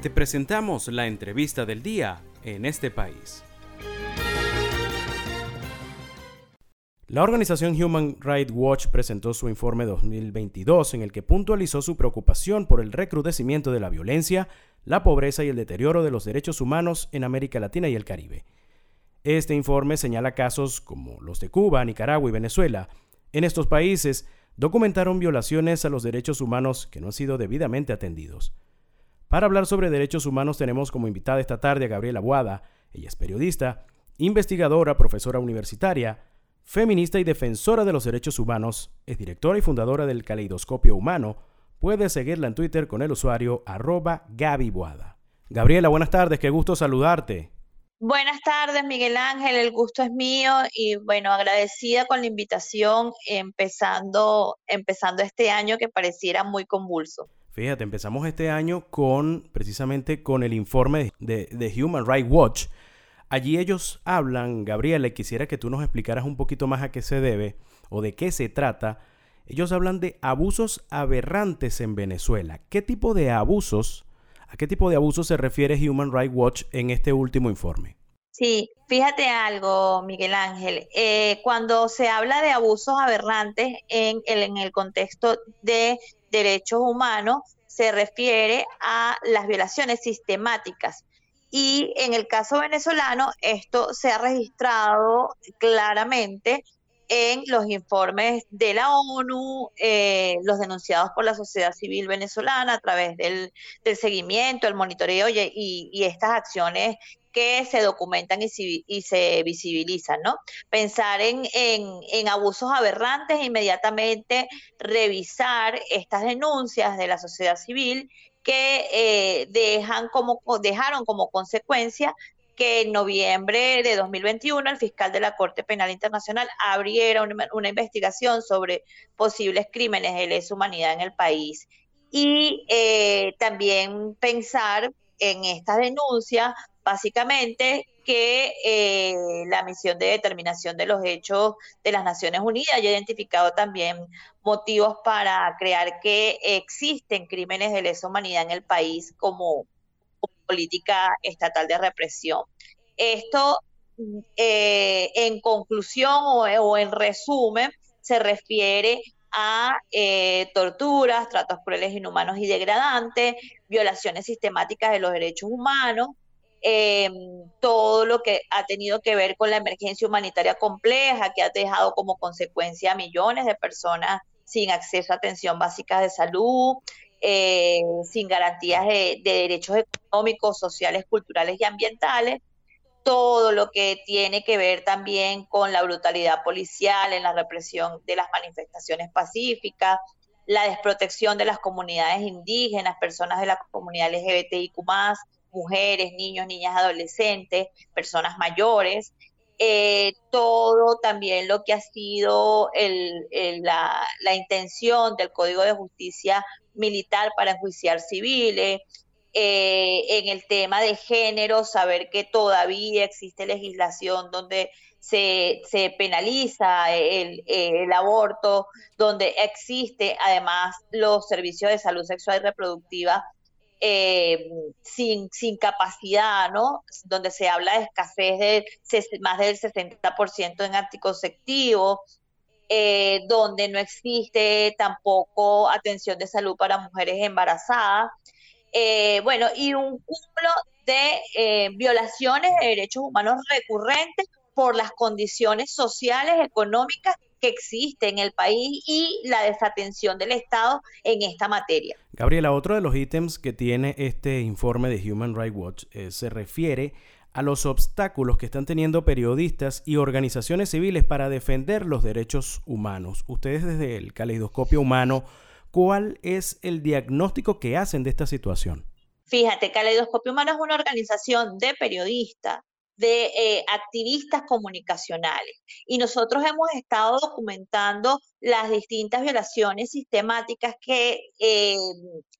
Te presentamos la entrevista del día en este país. La organización Human Rights Watch presentó su informe 2022 en el que puntualizó su preocupación por el recrudecimiento de la violencia, la pobreza y el deterioro de los derechos humanos en América Latina y el Caribe. Este informe señala casos como los de Cuba, Nicaragua y Venezuela. En estos países documentaron violaciones a los derechos humanos que no han sido debidamente atendidos. Para hablar sobre derechos humanos tenemos como invitada esta tarde a Gabriela Boada. Ella es periodista, investigadora, profesora universitaria, feminista y defensora de los derechos humanos, es directora y fundadora del Caleidoscopio Humano. Puede seguirla en Twitter con el usuario arroba Gaby Gabriela, buenas tardes, qué gusto saludarte. Buenas tardes, Miguel Ángel, el gusto es mío y bueno, agradecida con la invitación empezando, empezando este año que pareciera muy convulso. Fíjate, empezamos este año con precisamente con el informe de, Human Rights Watch, Allí ellos hablan, Gabriela, quisiera que tú nos explicaras un poquito más a qué se debe o de qué se trata. Ellos hablan de abusos aberrantes en Venezuela. ¿Qué tipo de abusos, a qué tipo de abusos se refiere Human Rights Watch en este último informe? Sí, fíjate algo, Miguel Ángel. Eh, cuando se habla de abusos aberrantes en en el contexto de derechos humanos, se refiere a las violaciones sistemáticas. Y en el caso venezolano, esto se ha registrado claramente en los informes de la ONU, eh, los denunciados por la sociedad civil venezolana a través del, seguimiento, el monitoreo y, estas acciones que se documentan y, se visibilizan, ¿no? Pensar en, en, abusos aberrantes e inmediatamente revisar estas denuncias de la sociedad civil que eh, dejan como, dejaron como consecuencia que en noviembre de 2021 el fiscal de la Corte Penal Internacional abriera una, investigación sobre posibles crímenes de lesa humanidad en el país. Y eh, también pensar en estas denuncias, básicamente, que eh, la misión de determinación de los hechos de las Naciones Unidas ha identificado también motivos para crear que existen crímenes de lesa humanidad en el país como, política estatal de represión. Esto, eh, en conclusión o, en resumen, se refiere a eh, torturas, tratos crueles, inhumanos y degradantes, violaciones sistemáticas de los derechos humanos, eh, todo lo que ha tenido que ver con la emergencia humanitaria compleja que ha dejado como consecuencia a millones de personas sin acceso a atención básica de salud, eh, sin garantías de, derechos económicos, sociales, culturales y ambientales, todo lo que tiene que ver también con la brutalidad policial en la represión de las manifestaciones pacíficas, la desprotección de las comunidades indígenas, personas de la comunidad LGBTIQ, mujeres, niños, niñas, adolescentes, personas mayores, eh, todo también lo que ha sido la, intención del Código de Justicia Militar para enjuiciar civiles, eh, en el tema de género, saber que todavía existe legislación donde se, penaliza el, el, aborto, donde existe además los servicios de salud sexual y reproductiva eh, sin, sin capacidad, ¿no? Donde se habla de escasez de más del 60% en anticonceptivos, eh, donde no existe tampoco atención de salud para mujeres embarazadas. Eh, bueno, y un cúmulo de violaciones de derechos humanos recurrentes por las condiciones sociales, económicas que existe en el país y la desatención del Estado en esta materia. Gabriela, otro de los ítems que tiene este informe de Human Rights Watch eh, se refiere a los obstáculos que están teniendo periodistas y organizaciones civiles para defender los derechos humanos. Ustedes desde el caleidoscopio humano, ¿cuál es el diagnóstico que hacen de esta situación? Fíjate, Caleidoscopio Humano es una organización de periodistas de eh, activistas comunicacionales. Y nosotros hemos estado documentando las distintas violaciones sistemáticas que, eh,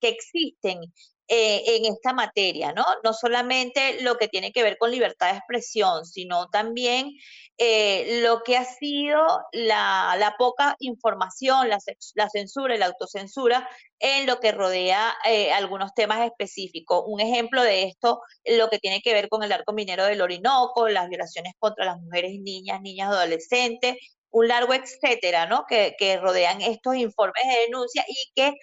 que existen eh, en esta materia, ¿no? No solamente lo que tiene que ver con libertad de expresión, sino también eh, lo que ha sido la, poca información, la, censura y la autocensura en lo que rodea eh, algunos temas específicos. Un ejemplo de esto, lo que tiene que ver con el arco minero del Orinoco, las violaciones contra las mujeres, niñas, niñas, adolescentes, un largo etcétera, ¿no? Que, rodean estos informes de denuncia y que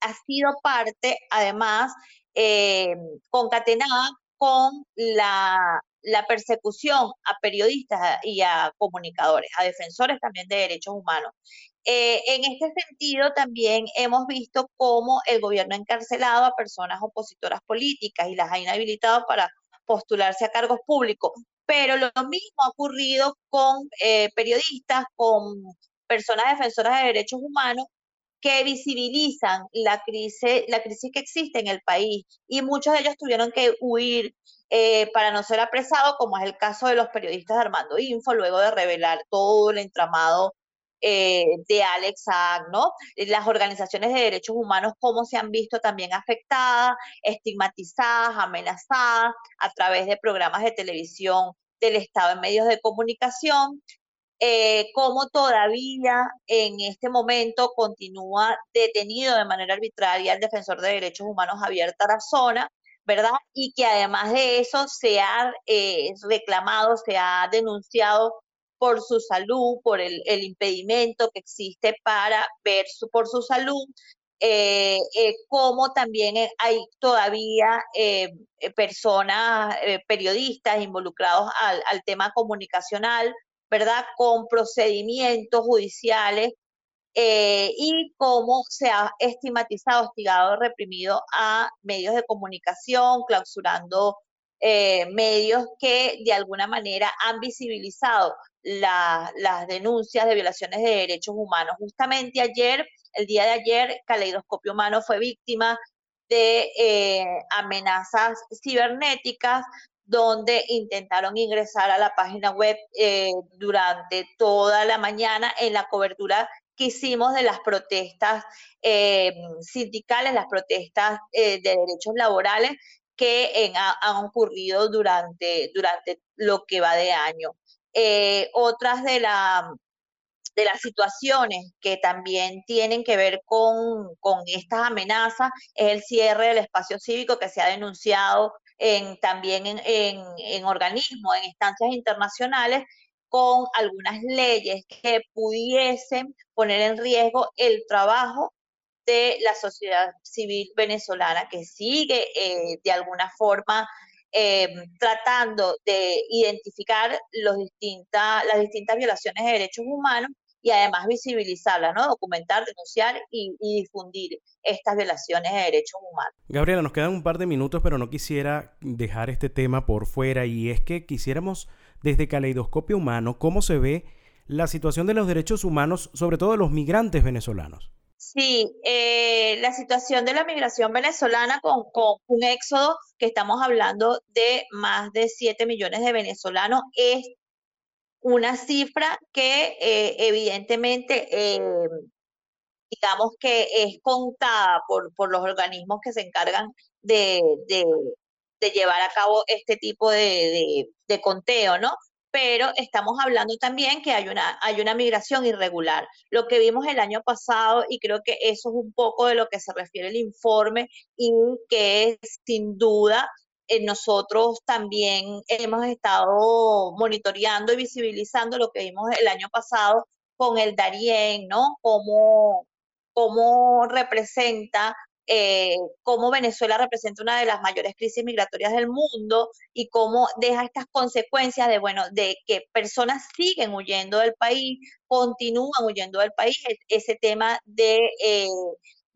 ha, sido parte, además, eh, concatenada con la, persecución a periodistas y a comunicadores, a defensores también de derechos humanos. Eh, en este sentido, también hemos visto cómo el gobierno ha encarcelado a personas opositoras políticas y las ha inhabilitado para postularse a cargos públicos pero lo mismo ha ocurrido con eh, periodistas, con personas defensoras de derechos humanos que visibilizan la crisis, que existe en el país y muchos de ellos tuvieron que huir eh, para no ser apresados, como es el caso de los periodistas Armando Info, luego de revelar todo el entramado eh, de Alex Saag, ¿no? Las organizaciones de derechos humanos, cómo se han visto también afectadas, estigmatizadas, amenazadas a través de programas de televisión del Estado en medios de comunicación, eh, cómo todavía en este momento continúa detenido de manera arbitraria el defensor de derechos humanos Javier Tarazona, ¿verdad? Y que además de eso se ha eh, reclamado, se ha denunciado por su salud, por el, impedimento que existe para ver su, por su salud, eh, eh, como también hay todavía eh, personas, periodistas involucrados al, al, tema comunicacional, ¿verdad? Con procedimientos judiciales y cómo se ha estigmatizado, hostigado, reprimido a medios de comunicación, clausurando medios que de alguna manera han visibilizado las denuncias de violaciones de derechos humanos. Justamente ayer, el día de ayer, Caleidoscopio Humano fue víctima de eh, amenazas cibernéticas donde intentaron ingresar a la página web eh, durante toda la mañana en la cobertura que hicimos de las protestas eh, sindicales, las protestas de derechos laborales que han ocurrido durante, durante lo que va de año. Eh, otras de, la, de las situaciones que también tienen que ver con, con, estas amenazas es el cierre del espacio cívico que se ha denunciado también en, en, en organismos, en instancias internacionales, con algunas leyes que pudiesen poner en riesgo el trabajo de la sociedad civil venezolana que sigue eh, de alguna forma eh, tratando de identificar los distintas, las distintas violaciones de derechos humanos y además visibilizarlas, ¿no? documentar, denunciar y, difundir estas violaciones de derechos humanos. Gabriela, nos quedan un par de minutos, pero no quisiera dejar este tema por fuera y es que quisiéramos desde Caleidoscopio Humano cómo se ve la situación de los derechos humanos, sobre todo de los migrantes venezolanos. Sí, eh, la situación de la migración venezolana con, un éxodo que estamos hablando de más de 7 millones de venezolanos es una cifra que eh, evidentemente, eh, digamos que es contada por, por, los organismos que se encargan de, llevar a cabo este tipo de, de conteo, ¿no? pero estamos hablando también que hay una, hay una migración irregular. Lo que vimos el año pasado, y creo que eso es un poco de lo que se refiere el informe, y que sin duda eh, nosotros también hemos estado monitoreando y visibilizando lo que vimos el año pasado con el Darién, ¿no? Cómo, cómo representa eh, cómo Venezuela representa una de las mayores crisis migratorias del mundo y cómo deja estas consecuencias de, bueno, de que personas siguen huyendo del país, continúan huyendo del país, e-, ese tema de, eh,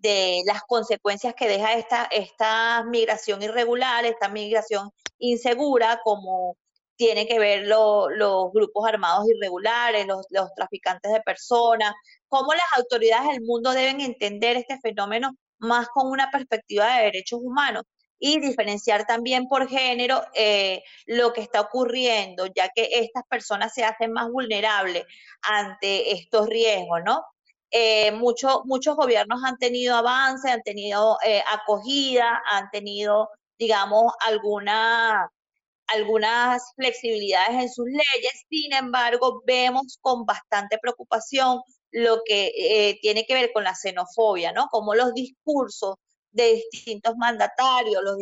de las consecuencias que deja esta, esta migración irregular, esta migración insegura, como tiene que ver los grupos armados irregulares, los, los traficantes de personas, cómo las autoridades del mundo deben entender este fenómeno más con una perspectiva de derechos humanos y diferenciar también por género eh, lo que está ocurriendo, ya que estas personas se hacen más vulnerables ante estos riesgos, ¿no? Eh, muchos gobiernos han tenido avance, han tenido eh, acogida, han tenido, digamos, alguna, algunas flexibilidades en sus leyes. Sin embargo, vemos con bastante preocupación lo que eh, tiene que ver con la xenofobia, ¿no? Como los discursos de distintos mandatarios, los,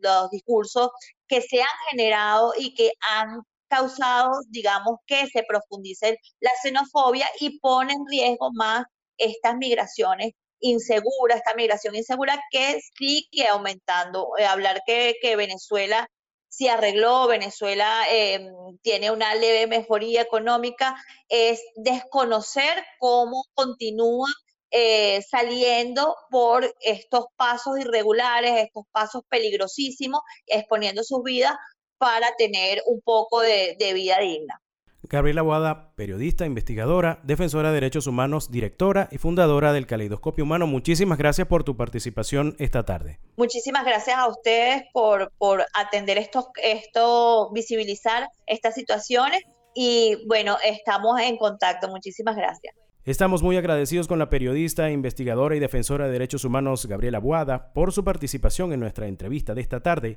los, discursos que se han generado y que han causado, digamos, que se profundice la xenofobia y pone en riesgo más estas migraciones inseguras, esta migración insegura que sigue aumentando. Eh, hablar que, Venezuela se arregló, Venezuela em, tiene una leve mejoría económica, es desconocer cómo continúan eh, saliendo por estos pasos irregulares, estos pasos peligrosísimos, exponiendo sus vidas para tener un poco de, de vida digna. Gabriela Boada, periodista, investigadora, defensora de derechos humanos, directora y fundadora del Caleidoscopio Humano. Muchísimas gracias por tu participación esta tarde. Muchísimas gracias a ustedes por, por atender estos, esto, visibilizar estas situaciones y bueno, estamos en contacto. Muchísimas gracias. Estamos muy agradecidos con la periodista, investigadora y defensora de derechos humanos Gabriela Boada por su participación en nuestra entrevista de esta tarde.